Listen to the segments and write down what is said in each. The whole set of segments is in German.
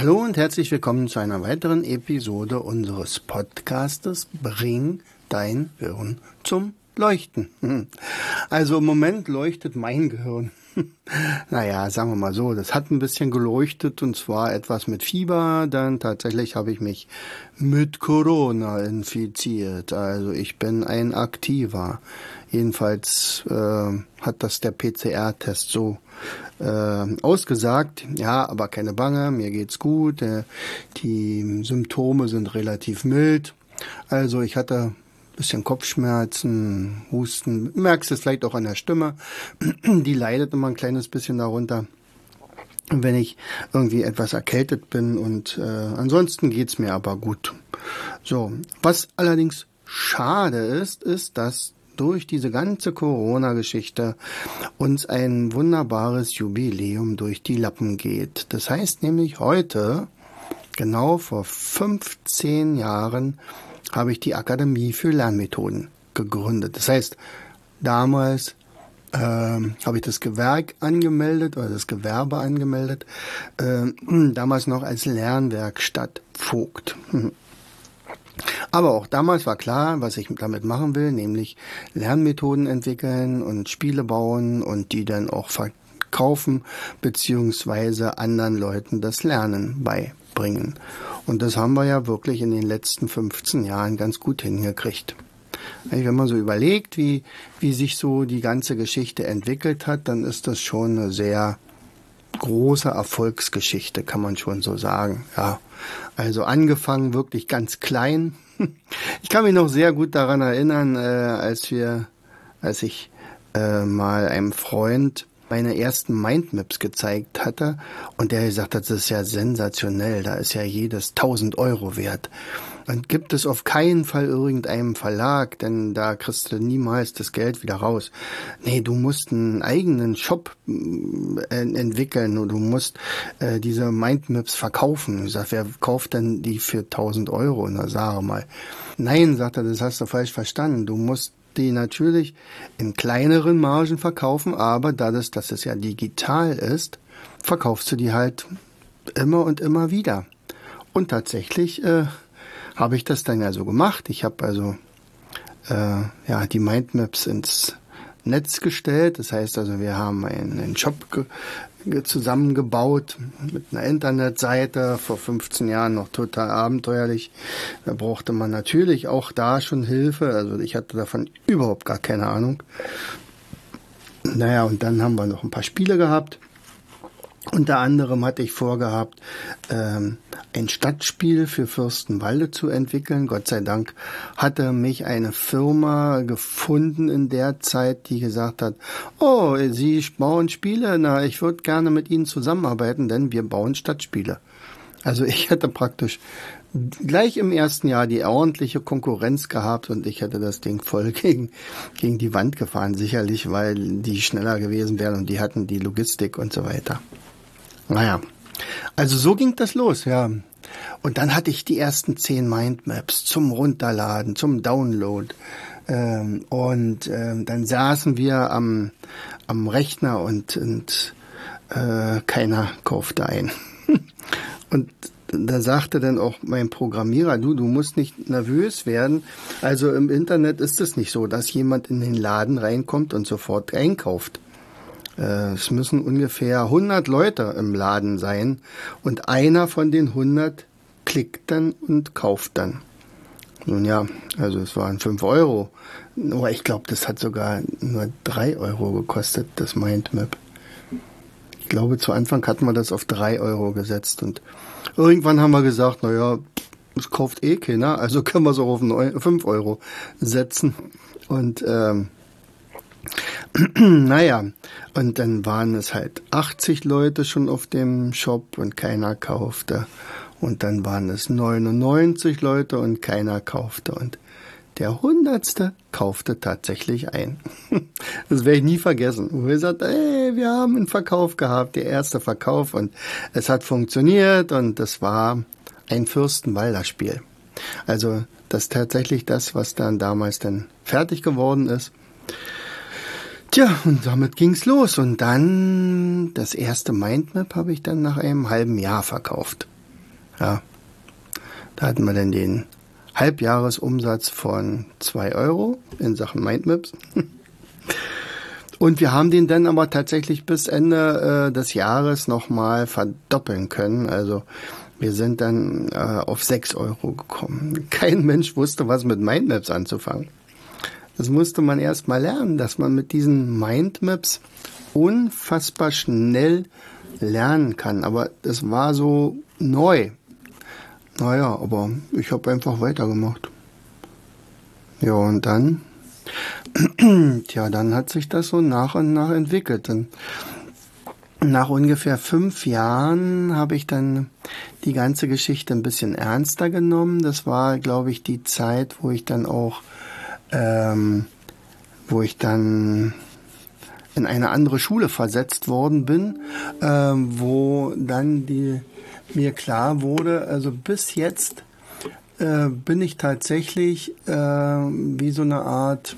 Hallo und herzlich willkommen zu einer weiteren Episode unseres Podcastes Bring dein Hirn zum Leuchten. Also im Moment leuchtet mein Gehirn. Naja, sagen wir mal so, das hat ein bisschen geleuchtet und zwar etwas mit Fieber. Dann tatsächlich habe ich mich mit Corona infiziert. Also ich bin ein Aktiver. Jedenfalls äh, hat das der PCR-Test so äh, ausgesagt. Ja, aber keine Bange, mir geht's gut. Äh, die Symptome sind relativ mild. Also ich hatte bisschen Kopfschmerzen, Husten, merkst es vielleicht auch an der Stimme. Die leidet immer ein kleines bisschen darunter wenn ich irgendwie etwas erkältet bin und äh, ansonsten geht's mir aber gut. So, was allerdings schade ist, ist, dass durch diese ganze Corona-Geschichte uns ein wunderbares Jubiläum durch die Lappen geht. Das heißt nämlich heute, genau vor 15 Jahren, habe ich die Akademie für Lernmethoden gegründet. Das heißt, damals äh, habe ich das Gewerk angemeldet oder das Gewerbe angemeldet, äh, damals noch als Lernwerkstatt Vogt. Aber auch damals war klar, was ich damit machen will, nämlich Lernmethoden entwickeln und Spiele bauen und die dann auch verkaufen, beziehungsweise anderen Leuten das Lernen beibringen. Und das haben wir ja wirklich in den letzten 15 Jahren ganz gut hingekriegt. Wenn man so überlegt, wie, wie sich so die ganze Geschichte entwickelt hat, dann ist das schon eine sehr große Erfolgsgeschichte, kann man schon so sagen. Ja, also angefangen wirklich ganz klein. Ich kann mich noch sehr gut daran erinnern, äh, als wir, als ich äh, mal einem Freund meine ersten Mindmaps gezeigt hatte und der gesagt hat, das ist ja sensationell, da ist ja jedes 1000 Euro wert. Dann gibt es auf keinen Fall irgendeinem Verlag, denn da kriegst du niemals das Geld wieder raus. Nee, du musst einen eigenen Shop äh, entwickeln und du musst äh, diese Mindmaps verkaufen. Ich sag, wer kauft denn die für 1000 Euro? Na, sage mal. Nein, sagt er, das hast du falsch verstanden. Du musst die natürlich in kleineren Margen verkaufen, aber dadurch, dass es ja digital ist, verkaufst du die halt immer und immer wieder. Und tatsächlich äh, habe ich das dann ja so gemacht. Ich habe also äh, ja die Mindmaps ins Netz gestellt. Das heißt also, wir haben einen Shop zusammengebaut mit einer Internetseite vor 15 Jahren noch total abenteuerlich. Da brauchte man natürlich auch da schon Hilfe. Also ich hatte davon überhaupt gar keine Ahnung. Naja, und dann haben wir noch ein paar Spiele gehabt. Unter anderem hatte ich vorgehabt, ähm, ein Stadtspiel für Fürstenwalde zu entwickeln. Gott sei Dank hatte mich eine Firma gefunden in der Zeit, die gesagt hat, oh, Sie bauen Spiele, na, ich würde gerne mit Ihnen zusammenarbeiten, denn wir bauen Stadtspiele. Also ich hätte praktisch gleich im ersten Jahr die ordentliche Konkurrenz gehabt und ich hätte das Ding voll gegen, gegen die Wand gefahren, sicherlich, weil die schneller gewesen wären und die hatten die Logistik und so weiter. Naja, also so ging das los, ja. Und dann hatte ich die ersten zehn Mindmaps zum Runterladen, zum Download. Ähm, und ähm, dann saßen wir am, am Rechner und, und äh, keiner kaufte ein. und da sagte dann auch mein Programmierer, du, du musst nicht nervös werden. Also im Internet ist es nicht so, dass jemand in den Laden reinkommt und sofort einkauft. Äh, es müssen ungefähr 100 Leute im Laden sein und einer von den 100 klickt dann und kauft dann. Nun ja, also es waren 5 Euro. Aber ich glaube, das hat sogar nur 3 Euro gekostet, das Mindmap. Ich glaube, zu Anfang hatten wir das auf 3 Euro gesetzt und irgendwann haben wir gesagt, naja, es kauft eh keiner, also können wir es auch auf 5 Euro setzen. Und ähm, naja, und dann waren es halt 80 Leute schon auf dem Shop und keiner kaufte. Und dann waren es 99 Leute und keiner kaufte. Und der Hundertste kaufte tatsächlich ein. Das werde ich nie vergessen. Wo wir gesagt, ey, wir haben einen Verkauf gehabt, der erste Verkauf und es hat funktioniert und das war ein Fürstenwalder Spiel. Also das ist tatsächlich das, was dann damals dann fertig geworden ist. Tja, und damit ging's los. Und dann das erste Mindmap habe ich dann nach einem halben Jahr verkauft. Ja, da hatten wir dann den Halbjahresumsatz von zwei Euro in Sachen Mindmaps. Und wir haben den dann aber tatsächlich bis Ende äh, des Jahres nochmal verdoppeln können. Also wir sind dann äh, auf sechs Euro gekommen. Kein Mensch wusste, was mit Mindmaps anzufangen. Das musste man erst mal lernen, dass man mit diesen Mindmaps unfassbar schnell lernen kann. Aber das war so neu. Naja, aber ich habe einfach weitergemacht. Ja, und dann, tja, dann hat sich das so nach und nach entwickelt. Und nach ungefähr fünf Jahren habe ich dann die ganze Geschichte ein bisschen ernster genommen. Das war, glaube ich, die Zeit, wo ich dann auch ähm, wo ich dann in eine andere Schule versetzt worden bin, ähm, wo dann die mir klar wurde, also bis jetzt äh, bin ich tatsächlich äh, wie so eine Art,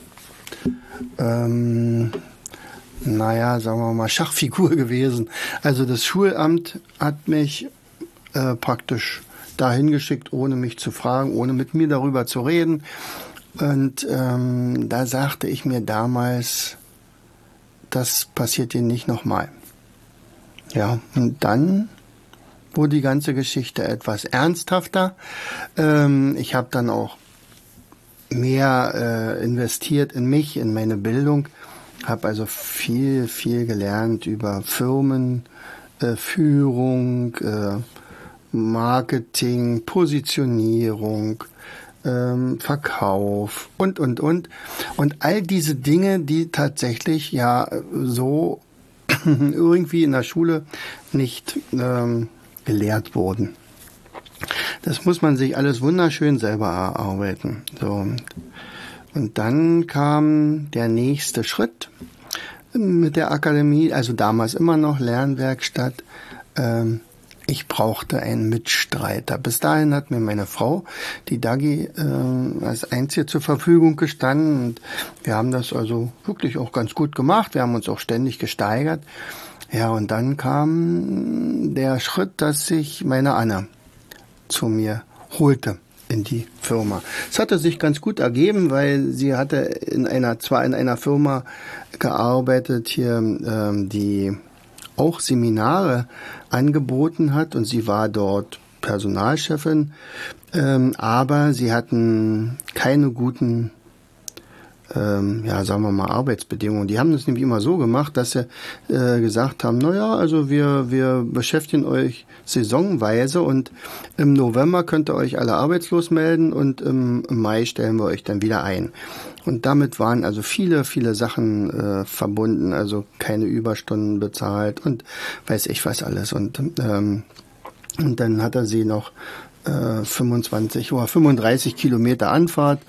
ähm, naja, sagen wir mal, Schachfigur gewesen. Also das Schulamt hat mich äh, praktisch dahin geschickt, ohne mich zu fragen, ohne mit mir darüber zu reden. Und ähm, da sagte ich mir damals, das passiert dir nicht nochmal. Ja, und dann wurde die ganze Geschichte etwas ernsthafter. Ähm, ich habe dann auch mehr äh, investiert in mich, in meine Bildung, habe also viel, viel gelernt über Firmen, äh, Führung, äh, Marketing, Positionierung, ähm, Verkauf und, und, und. Und all diese Dinge, die tatsächlich ja so irgendwie in der Schule nicht ähm, gelehrt wurden. Das muss man sich alles wunderschön selber erarbeiten. So. Und dann kam der nächste Schritt mit der Akademie, also damals immer noch Lernwerkstatt. Ähm, ich brauchte einen Mitstreiter. Bis dahin hat mir meine Frau, die Dagi, äh, als einzige zur Verfügung gestanden. Und wir haben das also wirklich auch ganz gut gemacht. Wir haben uns auch ständig gesteigert. Ja, und dann kam der Schritt, dass sich meine Anna zu mir holte in die Firma. Es hatte sich ganz gut ergeben, weil sie hatte in einer zwar in einer Firma gearbeitet hier, ähm, die auch Seminare angeboten hat und sie war dort Personalchefin, ähm, aber sie hatten keine guten ähm, ja, sagen wir mal, Arbeitsbedingungen. Die haben das nämlich immer so gemacht, dass sie äh, gesagt haben, na ja, also wir, wir beschäftigen euch saisonweise und im November könnt ihr euch alle arbeitslos melden und im, im Mai stellen wir euch dann wieder ein. Und damit waren also viele, viele Sachen äh, verbunden, also keine Überstunden bezahlt und weiß ich was alles. Und, ähm, und dann hat er sie noch äh, 25 oder 35 Kilometer Anfahrt.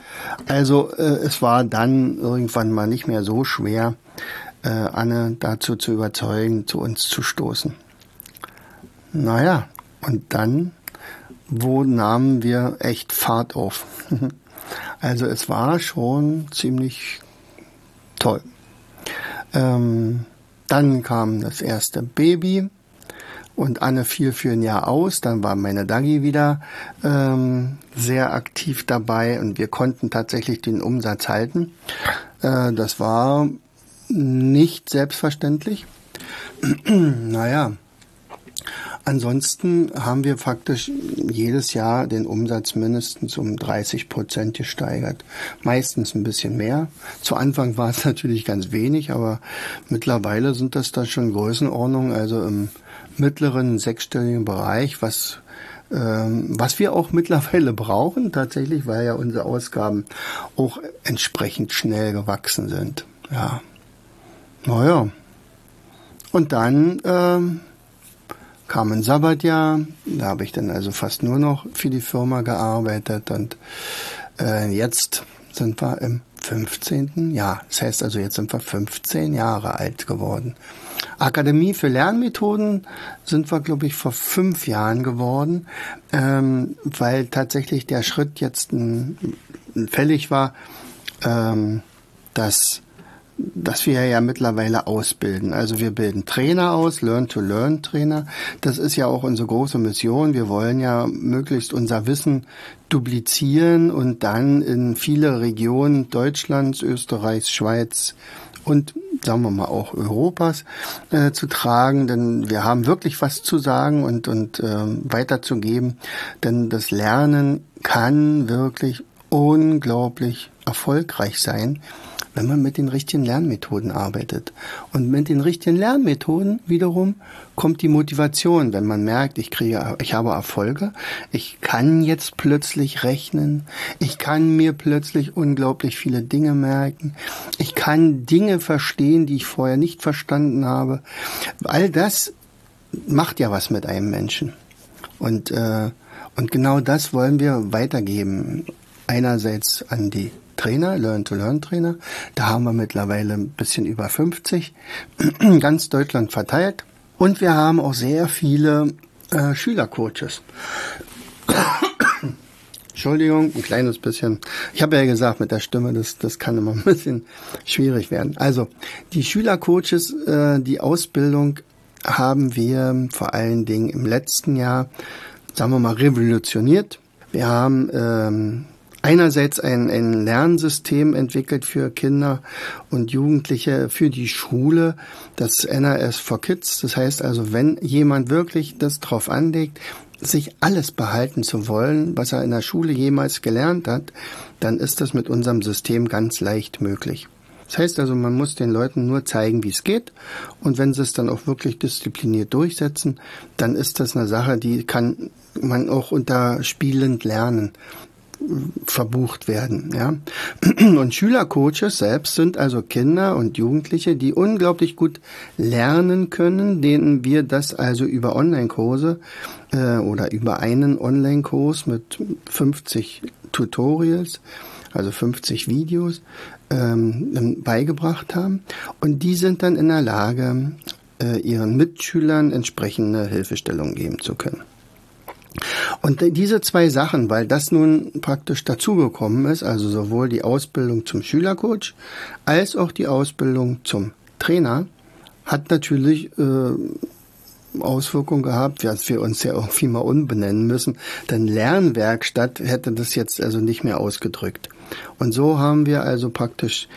Also äh, es war dann irgendwann mal nicht mehr so schwer, äh, Anne dazu zu überzeugen, zu uns zu stoßen. Naja, und dann wo nahmen wir echt Fahrt auf. Also es war schon ziemlich toll. Ähm, dann kam das erste Baby und Anne fiel für ein Jahr aus. Dann war meine Dagi wieder ähm, sehr aktiv dabei und wir konnten tatsächlich den Umsatz halten. Äh, das war nicht selbstverständlich. naja, Ansonsten haben wir faktisch jedes Jahr den Umsatz mindestens um 30 Prozent gesteigert. Meistens ein bisschen mehr. Zu Anfang war es natürlich ganz wenig, aber mittlerweile sind das da schon Größenordnungen, also im mittleren sechsstelligen Bereich, was ähm, was wir auch mittlerweile brauchen, tatsächlich, weil ja unsere Ausgaben auch entsprechend schnell gewachsen sind. Ja. naja. Und dann ähm, kam ein Sabbatjahr, da habe ich dann also fast nur noch für die Firma gearbeitet und äh, jetzt sind wir im 15. Jahr. Das heißt also, jetzt sind wir 15 Jahre alt geworden. Akademie für Lernmethoden sind wir, glaube ich, vor fünf Jahren geworden, ähm, weil tatsächlich der Schritt jetzt ein, ein fällig war, ähm, dass dass wir ja mittlerweile ausbilden. Also wir bilden Trainer aus, Learn-to-Learn-Trainer. Das ist ja auch unsere große Mission. Wir wollen ja möglichst unser Wissen duplizieren und dann in viele Regionen Deutschlands, Österreichs, Schweiz und sagen wir mal auch Europas äh, zu tragen, denn wir haben wirklich was zu sagen und und äh, weiterzugeben, denn das Lernen kann wirklich unglaublich erfolgreich sein wenn man mit den richtigen Lernmethoden arbeitet. Und mit den richtigen Lernmethoden wiederum kommt die Motivation, wenn man merkt, ich kriege, ich habe Erfolge, ich kann jetzt plötzlich rechnen, ich kann mir plötzlich unglaublich viele Dinge merken, ich kann Dinge verstehen, die ich vorher nicht verstanden habe. All das macht ja was mit einem Menschen. Und, äh, und genau das wollen wir weitergeben. Einerseits an die Trainer, Learn-to-Learn-Trainer. Da haben wir mittlerweile ein bisschen über 50, ganz Deutschland verteilt. Und wir haben auch sehr viele äh, Schülercoaches. Entschuldigung, ein kleines bisschen. Ich habe ja gesagt, mit der Stimme, das, das kann immer ein bisschen schwierig werden. Also, die Schülercoaches, äh, die Ausbildung haben wir vor allen Dingen im letzten Jahr, sagen wir mal, revolutioniert. Wir haben ähm, einerseits ein, ein Lernsystem entwickelt für Kinder und Jugendliche für die Schule, das NRS for Kids. Das heißt also, wenn jemand wirklich das drauf anlegt, sich alles behalten zu wollen, was er in der Schule jemals gelernt hat, dann ist das mit unserem System ganz leicht möglich. Das heißt also, man muss den Leuten nur zeigen, wie es geht. Und wenn sie es dann auch wirklich diszipliniert durchsetzen, dann ist das eine Sache, die kann man auch unter spielend lernen verbucht werden. Ja? Und Schülercoaches selbst sind also Kinder und Jugendliche, die unglaublich gut lernen können, denen wir das also über Online-Kurse äh, oder über einen Online-Kurs mit 50 Tutorials, also 50 Videos, ähm, beigebracht haben. Und die sind dann in der Lage, äh, ihren Mitschülern entsprechende Hilfestellung geben zu können. Und diese zwei Sachen, weil das nun praktisch dazugekommen ist, also sowohl die Ausbildung zum Schülercoach als auch die Ausbildung zum Trainer, hat natürlich äh, Auswirkungen gehabt, dass wir uns ja irgendwie mal umbenennen müssen. Denn Lernwerkstatt hätte das jetzt also nicht mehr ausgedrückt. Und so haben wir also praktisch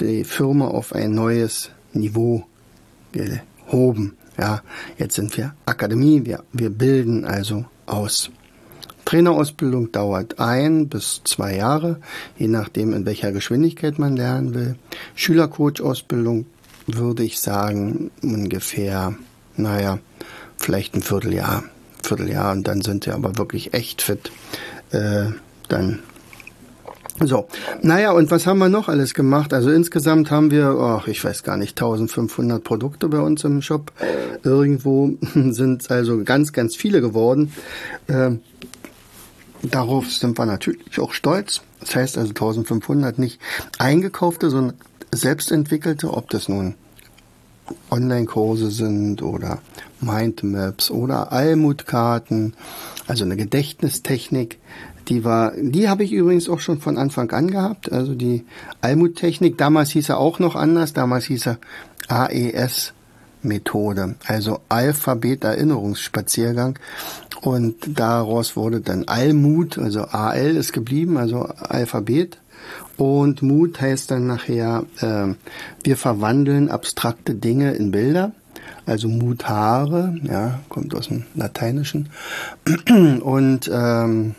die Firma auf ein neues Niveau gehoben. Ja, jetzt sind wir Akademie, wir, wir bilden also aus. Trainerausbildung dauert ein bis zwei Jahre, je nachdem, in welcher Geschwindigkeit man lernen will. Schülercoach-Ausbildung würde ich sagen, ungefähr, naja, vielleicht ein Vierteljahr. Vierteljahr und dann sind sie aber wirklich echt fit. Äh, dann so, naja, und was haben wir noch alles gemacht? Also insgesamt haben wir, oh, ich weiß gar nicht, 1500 Produkte bei uns im Shop. Irgendwo sind also ganz, ganz viele geworden. Äh, darauf sind wir natürlich auch stolz. Das heißt also 1500 nicht eingekaufte, sondern selbstentwickelte, ob das nun Online-Kurse sind oder Mindmaps oder Almutkarten, also eine Gedächtnistechnik, die war, die habe ich übrigens auch schon von Anfang an gehabt. Also die Almut-Technik. Damals hieß er auch noch anders. Damals hieß er AES Methode, also Alphabet-Erinnerungsspaziergang. Und daraus wurde dann Almut, also AL ist geblieben, also Alphabet. Und Mut heißt dann nachher, äh, wir verwandeln abstrakte Dinge in Bilder. Also Mutare, ja, kommt aus dem Lateinischen. Und ähm,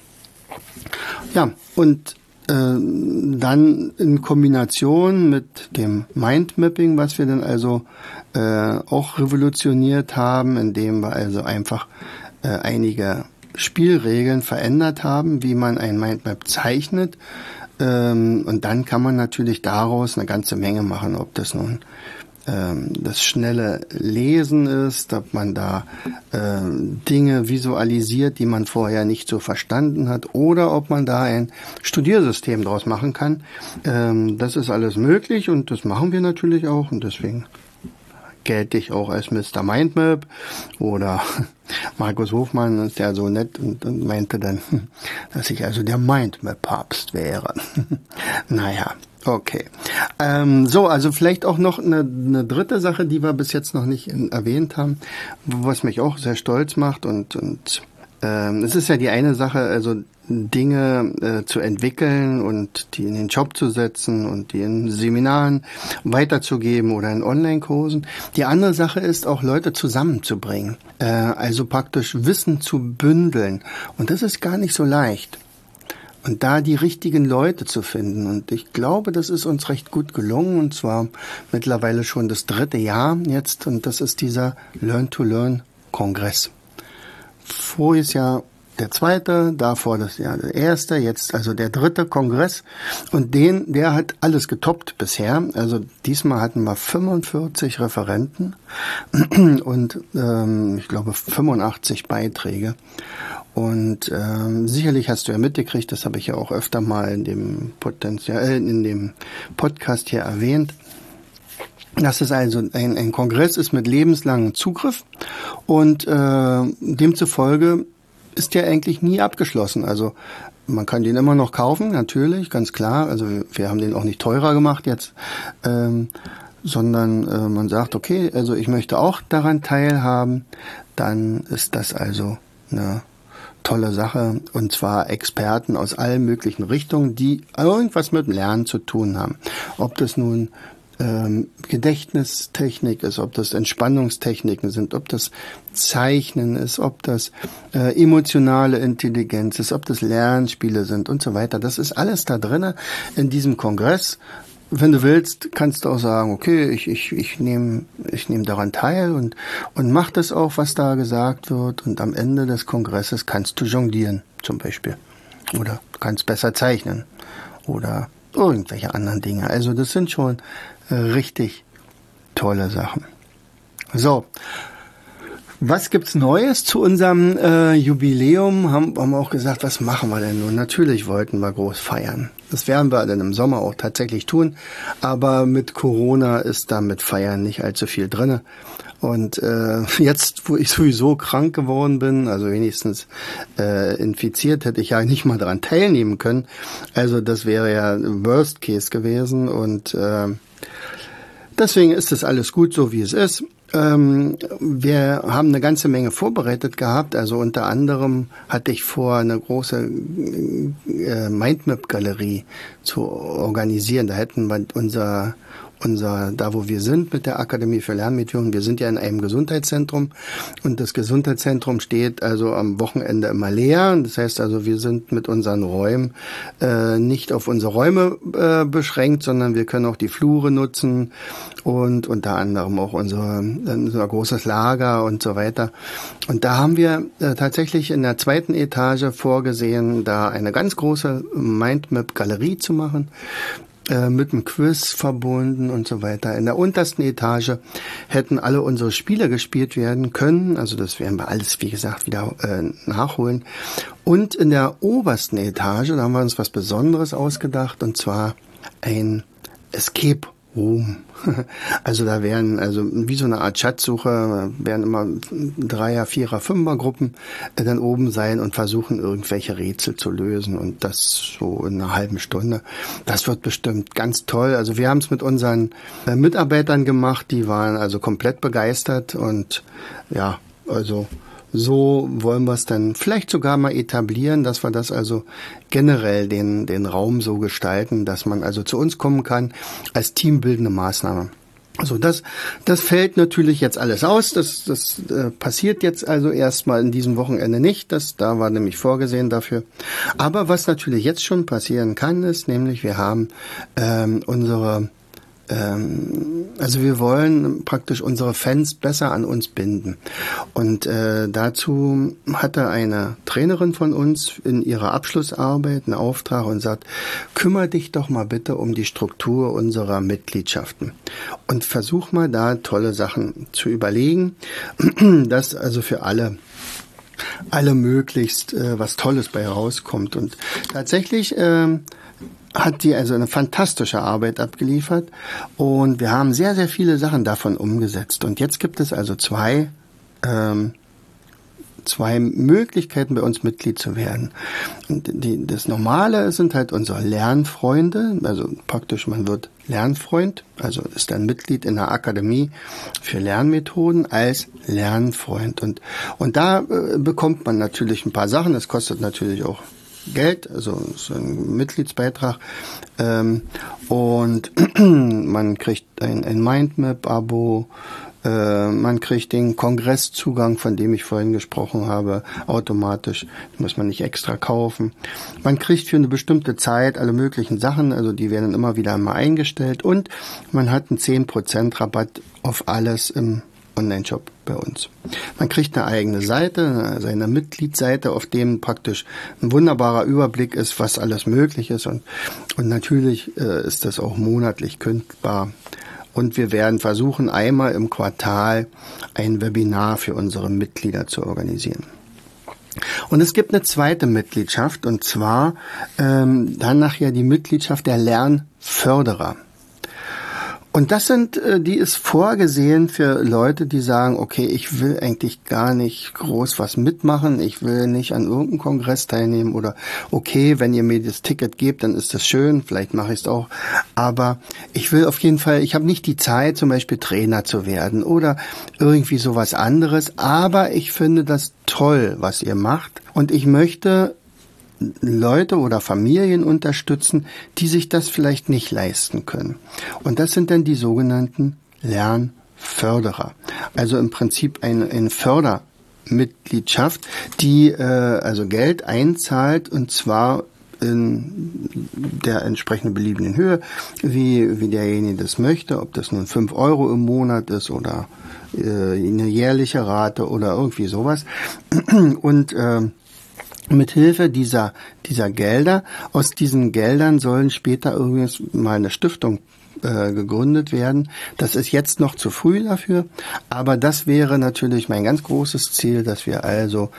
ja, und äh, dann in Kombination mit dem Mindmapping, was wir dann also äh, auch revolutioniert haben, indem wir also einfach äh, einige Spielregeln verändert haben, wie man ein Mindmap zeichnet. Ähm, und dann kann man natürlich daraus eine ganze Menge machen, ob das nun das schnelle Lesen ist, ob man da äh, Dinge visualisiert, die man vorher nicht so verstanden hat, oder ob man da ein Studiersystem draus machen kann. Ähm, das ist alles möglich und das machen wir natürlich auch und deswegen gelte ich auch als Mr. Mindmap oder Markus Hofmann ist ja so nett und, und meinte dann, dass ich also der Mindmap-Papst wäre. naja, Okay. Ähm, so, also vielleicht auch noch eine, eine dritte Sache, die wir bis jetzt noch nicht in, erwähnt haben, was mich auch sehr stolz macht und, und ähm, es ist ja die eine Sache, also Dinge äh, zu entwickeln und die in den Job zu setzen und die in Seminaren weiterzugeben oder in Online-Kursen. Die andere Sache ist auch Leute zusammenzubringen, äh, also praktisch Wissen zu bündeln. Und das ist gar nicht so leicht. Und da die richtigen Leute zu finden. Und ich glaube, das ist uns recht gut gelungen. Und zwar mittlerweile schon das dritte Jahr jetzt. Und das ist dieser Learn-to-Learn-Kongress. Voriges Jahr der zweite, davor das Jahr der erste, jetzt also der dritte Kongress. Und den, der hat alles getoppt bisher. Also diesmal hatten wir 45 Referenten und ähm, ich glaube 85 Beiträge. Und ähm, sicherlich hast du ja mitgekriegt, das habe ich ja auch öfter mal in dem Potenzial, äh, in dem Podcast hier erwähnt, dass es also ein, ein Kongress ist mit lebenslangem Zugriff und äh, demzufolge ist der eigentlich nie abgeschlossen. Also man kann den immer noch kaufen, natürlich, ganz klar. Also wir haben den auch nicht teurer gemacht jetzt, ähm, sondern äh, man sagt, okay, also ich möchte auch daran teilhaben, dann ist das also eine tolle Sache und zwar Experten aus allen möglichen Richtungen, die irgendwas mit Lernen zu tun haben. Ob das nun ähm, Gedächtnistechnik ist, ob das Entspannungstechniken sind, ob das Zeichnen ist, ob das äh, emotionale Intelligenz ist, ob das Lernspiele sind und so weiter. Das ist alles da drinnen in diesem Kongress wenn du willst, kannst du auch sagen, okay, ich, ich, ich nehme ich nehm daran teil und, und mach das auch, was da gesagt wird. Und am Ende des Kongresses kannst du jonglieren, zum Beispiel. Oder kannst besser zeichnen. Oder irgendwelche anderen Dinge. Also das sind schon äh, richtig tolle Sachen. So, was gibt's Neues zu unserem äh, Jubiläum? Haben, haben wir auch gesagt, was machen wir denn nun? Natürlich wollten wir groß feiern. Das werden wir dann im Sommer auch tatsächlich tun. Aber mit Corona ist da mit Feiern nicht allzu viel drinne. Und äh, jetzt, wo ich sowieso krank geworden bin, also wenigstens äh, infiziert, hätte ich ja nicht mal daran teilnehmen können. Also das wäre ja Worst Case gewesen. Und äh, deswegen ist es alles gut, so wie es ist. Ähm, wir haben eine ganze Menge vorbereitet gehabt. Also unter anderem hatte ich vor, eine große äh, Mindmap-Galerie zu organisieren. Da hätten wir unser unser, da wo wir sind mit der Akademie für Lernmethoden, wir sind ja in einem Gesundheitszentrum und das Gesundheitszentrum steht also am Wochenende immer leer. Das heißt also, wir sind mit unseren Räumen äh, nicht auf unsere Räume äh, beschränkt, sondern wir können auch die Flure nutzen und unter anderem auch unser, unser großes Lager und so weiter. Und da haben wir äh, tatsächlich in der zweiten Etage vorgesehen, da eine ganz große Mindmap-Galerie zu machen. Äh, mit einem Quiz verbunden und so weiter. In der untersten Etage hätten alle unsere Spiele gespielt werden können. Also das werden wir alles, wie gesagt, wieder äh, nachholen. Und in der obersten Etage, da haben wir uns was Besonderes ausgedacht, und zwar ein Escape Ruhm. Also da werden, also wie so eine Art Schatzsuche, werden immer Dreier, Vierer, Fünfer Gruppen äh, dann oben sein und versuchen irgendwelche Rätsel zu lösen und das so in einer halben Stunde. Das wird bestimmt ganz toll. Also wir haben es mit unseren äh, Mitarbeitern gemacht, die waren also komplett begeistert und ja, also so wollen wir es dann vielleicht sogar mal etablieren, dass wir das also generell den, den Raum so gestalten, dass man also zu uns kommen kann als teambildende Maßnahme. Also das, das fällt natürlich jetzt alles aus. Das, das äh, passiert jetzt also erstmal in diesem Wochenende nicht. Das, da war nämlich vorgesehen dafür. Aber was natürlich jetzt schon passieren kann, ist nämlich, wir haben ähm, unsere ähm, also wir wollen praktisch unsere Fans besser an uns binden. Und äh, dazu hatte eine Trainerin von uns in ihrer Abschlussarbeit einen Auftrag und sagt, kümmere dich doch mal bitte um die Struktur unserer Mitgliedschaften und versuch mal da tolle Sachen zu überlegen, dass also für alle alle möglichst äh, was Tolles bei rauskommt. Und tatsächlich äh, hat die also eine fantastische Arbeit abgeliefert und wir haben sehr, sehr viele Sachen davon umgesetzt. Und jetzt gibt es also zwei, ähm, zwei Möglichkeiten, bei uns Mitglied zu werden. Und die, das Normale sind halt unsere Lernfreunde, also praktisch man wird Lernfreund, also ist dann Mitglied in der Akademie für Lernmethoden als Lernfreund. Und, und da äh, bekommt man natürlich ein paar Sachen, das kostet natürlich auch Geld, also so ein Mitgliedsbeitrag. Ähm, und man kriegt ein, ein Mindmap-Abo, äh, man kriegt den Kongresszugang, von dem ich vorhin gesprochen habe, automatisch. muss man nicht extra kaufen. Man kriegt für eine bestimmte Zeit alle möglichen Sachen, also die werden immer wieder mal eingestellt und man hat einen 10% Rabatt auf alles im Online-Shop bei uns. Man kriegt eine eigene Seite, seine Mitgliedsseite, auf dem praktisch ein wunderbarer Überblick ist, was alles möglich ist und, und natürlich äh, ist das auch monatlich kündbar. Und wir werden versuchen, einmal im Quartal ein Webinar für unsere Mitglieder zu organisieren. Und es gibt eine zweite Mitgliedschaft und zwar ähm, dann nachher die Mitgliedschaft der Lernförderer. Und das sind, äh, die ist vorgesehen für Leute, die sagen, okay, ich will eigentlich gar nicht groß was mitmachen, ich will nicht an irgendeinem Kongress teilnehmen oder okay, wenn ihr mir das Ticket gebt, dann ist das schön, vielleicht mache ich es auch, aber ich will auf jeden Fall, ich habe nicht die Zeit, zum Beispiel Trainer zu werden oder irgendwie sowas anderes, aber ich finde das toll, was ihr macht. Und ich möchte Leute oder Familien unterstützen, die sich das vielleicht nicht leisten können. Und das sind dann die sogenannten Lernförderer. Also im Prinzip eine, eine Fördermitgliedschaft, die äh, also Geld einzahlt und zwar in der entsprechenden beliebenden Höhe, wie, wie derjenige das möchte, ob das nun fünf Euro im Monat ist oder äh, eine jährliche Rate oder irgendwie sowas. Und äh, mit Hilfe dieser, dieser Gelder, aus diesen Geldern sollen später übrigens mal eine Stiftung äh, gegründet werden. Das ist jetzt noch zu früh dafür, aber das wäre natürlich mein ganz großes Ziel, dass wir also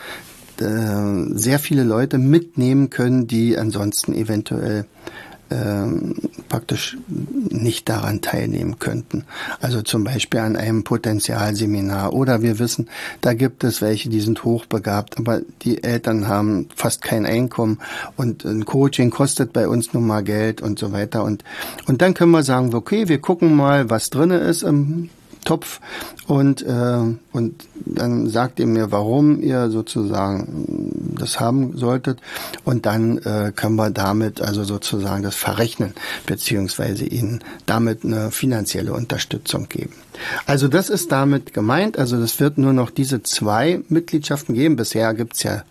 äh, sehr viele Leute mitnehmen können, die ansonsten eventuell ähm, praktisch nicht daran teilnehmen könnten. Also zum Beispiel an einem Potenzialseminar. Oder wir wissen, da gibt es welche, die sind hochbegabt, aber die Eltern haben fast kein Einkommen und ein Coaching kostet bei uns nun mal Geld und so weiter. Und, und dann können wir sagen, okay, wir gucken mal, was drinne ist im Topf und, äh, und dann sagt ihr mir, warum ihr sozusagen das haben solltet und dann äh, können wir damit also sozusagen das verrechnen beziehungsweise ihnen damit eine finanzielle Unterstützung geben. Also das ist damit gemeint, also es wird nur noch diese zwei Mitgliedschaften geben. Bisher gibt's ja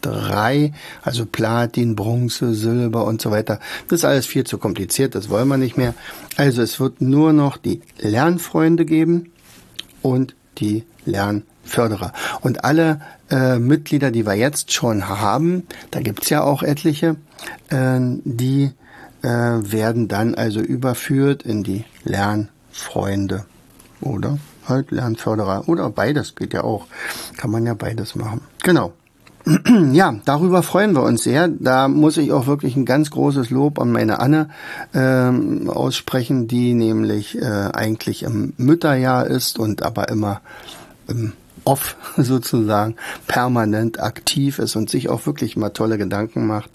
drei, also Platin, Bronze, Silber und so weiter. Das ist alles viel zu kompliziert, das wollen wir nicht mehr. Also es wird nur noch die Lernfreunde geben und die Lernförderer. Und alle äh, Mitglieder, die wir jetzt schon haben, da gibt's ja auch etliche, äh, die äh, werden dann also überführt in die Lernfreunde oder halt Lernförderer oder beides geht ja auch. Kann man ja beides machen. Genau. Ja, darüber freuen wir uns sehr. Da muss ich auch wirklich ein ganz großes Lob an meine Anne ähm, aussprechen, die nämlich äh, eigentlich im Mütterjahr ist und aber immer im off sozusagen permanent aktiv ist und sich auch wirklich mal tolle Gedanken macht.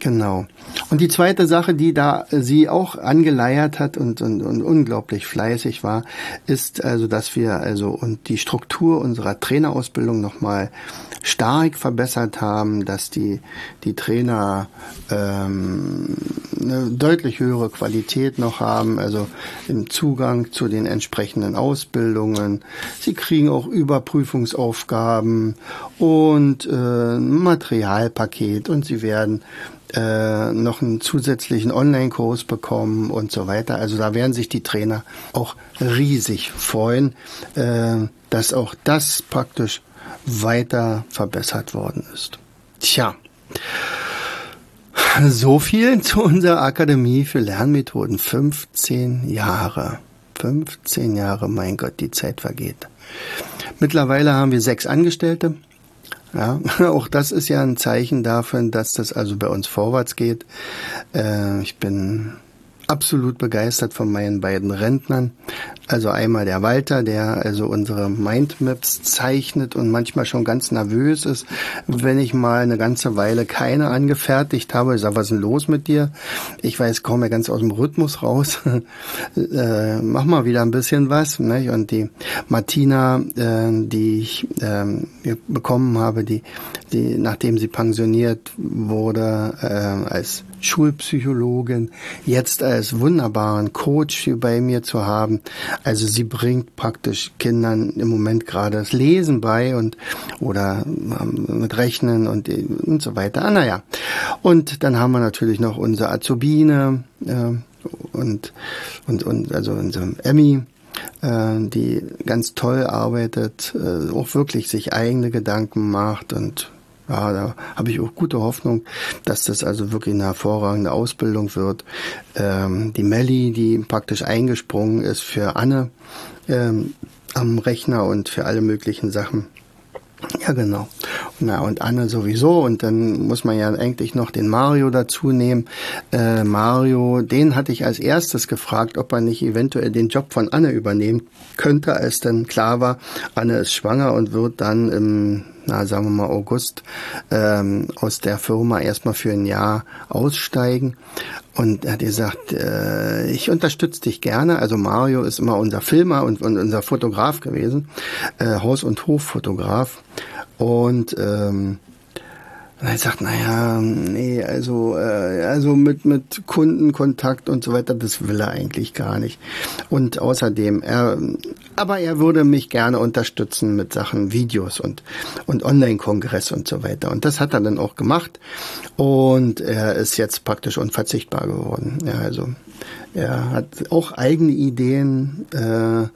Genau. Und die zweite Sache, die da sie auch angeleiert hat und, und, und unglaublich fleißig war, ist also, dass wir also und die Struktur unserer Trainerausbildung nochmal stark verbessert haben, dass die, die Trainer ähm, eine deutlich höhere Qualität noch haben, also im Zugang zu den entsprechenden Ausbildungen. Sie kriegen auch über Prüfungsaufgaben und äh, Materialpaket und sie werden äh, noch einen zusätzlichen Online-Kurs bekommen und so weiter. Also da werden sich die Trainer auch riesig freuen, äh, dass auch das praktisch weiter verbessert worden ist. Tja. So viel zu unserer Akademie für Lernmethoden. 15 Jahre. 15 Jahre, mein Gott, die Zeit vergeht. Mittlerweile haben wir sechs Angestellte. Ja, auch das ist ja ein Zeichen davon, dass das also bei uns vorwärts geht. Äh, ich bin absolut begeistert von meinen beiden Rentnern. Also einmal der Walter, der also unsere Mindmaps zeichnet und manchmal schon ganz nervös ist, wenn ich mal eine ganze Weile keine angefertigt habe. Ich sage, was ist denn los mit dir? Ich weiß kaum mehr ganz aus dem Rhythmus raus. äh, mach mal wieder ein bisschen was. Ne? Und die Martina, äh, die ich äh, bekommen habe, die, die nachdem sie pensioniert wurde äh, als Schulpsychologin, jetzt als wunderbaren Coach hier bei mir zu haben. Also sie bringt praktisch Kindern im Moment gerade das Lesen bei und oder ähm, mit Rechnen und, und so weiter. Ah, naja. Und dann haben wir natürlich noch unsere Azubine äh, und, und, und also unsere Emmy äh, die ganz toll arbeitet, äh, auch wirklich sich eigene Gedanken macht und ja, da habe ich auch gute Hoffnung, dass das also wirklich eine hervorragende Ausbildung wird. Ähm, die Melli, die praktisch eingesprungen ist für Anne ähm, am Rechner und für alle möglichen Sachen. Ja, genau. Na, und Anne sowieso. Und dann muss man ja eigentlich noch den Mario dazu nehmen. Äh, Mario, den hatte ich als erstes gefragt, ob er nicht eventuell den Job von Anne übernehmen könnte, als dann klar war, Anne ist schwanger und wird dann im na, sagen wir mal August, ähm, aus der Firma erstmal für ein Jahr aussteigen. Und er hat gesagt, äh, ich unterstütze dich gerne. Also Mario ist immer unser Filmer und, und unser Fotograf gewesen, äh, Haus- und Hoffotograf. Und ähm, und er sagt, naja, nee, also, äh, also mit, mit Kundenkontakt und so weiter, das will er eigentlich gar nicht. Und außerdem, er, aber er würde mich gerne unterstützen mit Sachen Videos und, und Online-Kongress und so weiter. Und das hat er dann auch gemacht. Und er ist jetzt praktisch unverzichtbar geworden. Ja, also, er hat auch eigene Ideen, äh,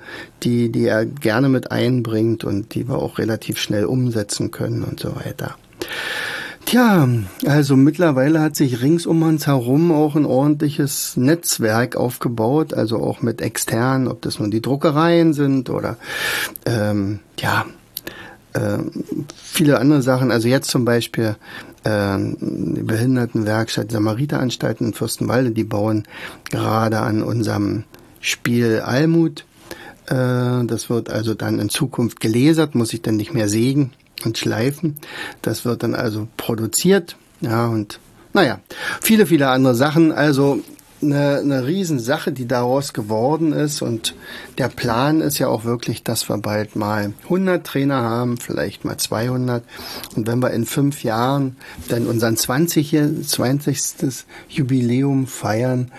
die, die er gerne mit einbringt und die wir auch relativ schnell umsetzen können und so weiter. Tja, also mittlerweile hat sich rings um uns herum auch ein ordentliches Netzwerk aufgebaut, also auch mit externen, ob das nun die Druckereien sind oder ähm, ja, äh, viele andere Sachen. Also jetzt zum Beispiel äh, die Behindertenwerkstatt Samariteranstalt in Fürstenwalde, die bauen gerade an unserem Spiel Almut. Äh, das wird also dann in Zukunft gelesert, muss ich dann nicht mehr sägen und schleifen. Das wird dann also produziert. Ja, und naja, viele, viele andere Sachen. Also eine, eine Riesensache, die daraus geworden ist. Und der Plan ist ja auch wirklich, dass wir bald mal 100 Trainer haben, vielleicht mal 200. Und wenn wir in fünf Jahren dann unseren 20. 20. Jubiläum feiern,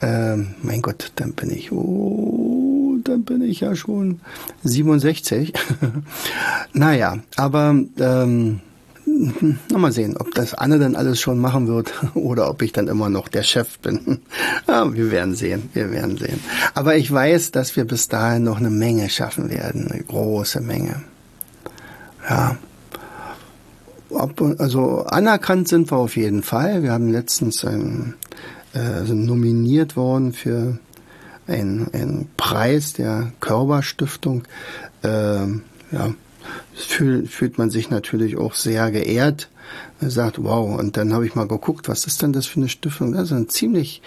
äh, mein Gott, dann bin ich, oh, dann bin ich ja schon 67. naja, aber ähm, mal sehen, ob das Anne dann alles schon machen wird oder ob ich dann immer noch der Chef bin. Ja, wir werden sehen, wir werden sehen. Aber ich weiß, dass wir bis dahin noch eine Menge schaffen werden, eine große Menge. Ja. Also anerkannt sind wir auf jeden Fall. Wir haben letztens ein, äh, sind nominiert worden für einen, einen Preis der Körperstiftung. Äh, ja, fühl, fühlt man sich natürlich auch sehr geehrt. Er sagt, wow, und dann habe ich mal geguckt, was ist denn das für eine Stiftung? Das ist eine ziemlich,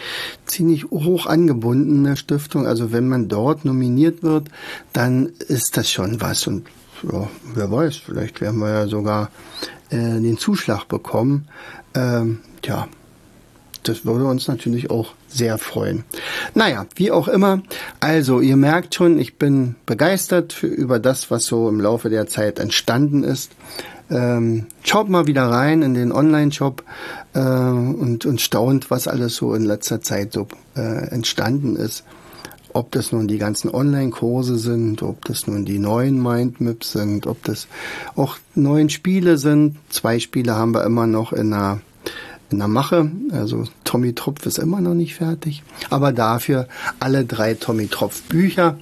ziemlich hoch angebundene Stiftung. Also wenn man dort nominiert wird, dann ist das schon was. Und ja, wer weiß, vielleicht werden wir ja sogar äh, den Zuschlag bekommen. Ähm, ja, das würde uns natürlich auch sehr freuen. Naja, wie auch immer. Also, ihr merkt schon, ich bin begeistert für, über das, was so im Laufe der Zeit entstanden ist. Ähm, schaut mal wieder rein in den Online-Shop äh, und, und staunt, was alles so in letzter Zeit so äh, entstanden ist. Ob das nun die ganzen Online-Kurse sind, ob das nun die neuen Mindmaps sind, ob das auch neuen Spiele sind. Zwei Spiele haben wir immer noch in der, in der Mache. Also Tommy Tropf ist immer noch nicht fertig. Aber dafür alle drei Tommy Tropf Bücher.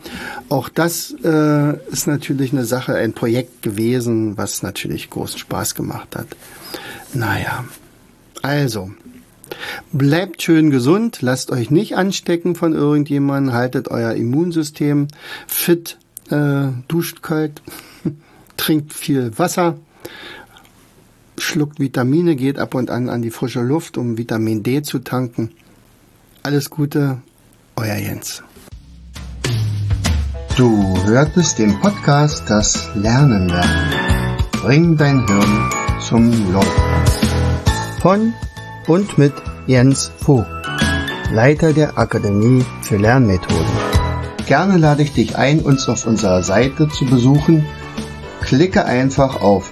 Auch das äh, ist natürlich eine Sache, ein Projekt gewesen, was natürlich großen Spaß gemacht hat. Naja, also, Bleibt schön gesund, lasst euch nicht anstecken von irgendjemandem, haltet euer Immunsystem fit, äh, duscht kalt, trinkt viel Wasser, schluckt Vitamine, geht ab und an an die frische Luft, um Vitamin D zu tanken. Alles Gute, euer Jens. Du hörtest den Podcast Das Lernen lernen. Bring dein Hirn zum Leuchten. Von und mit Jens Vogt, Leiter der Akademie für Lernmethoden. Gerne lade ich dich ein, uns auf unserer Seite zu besuchen. Klicke einfach auf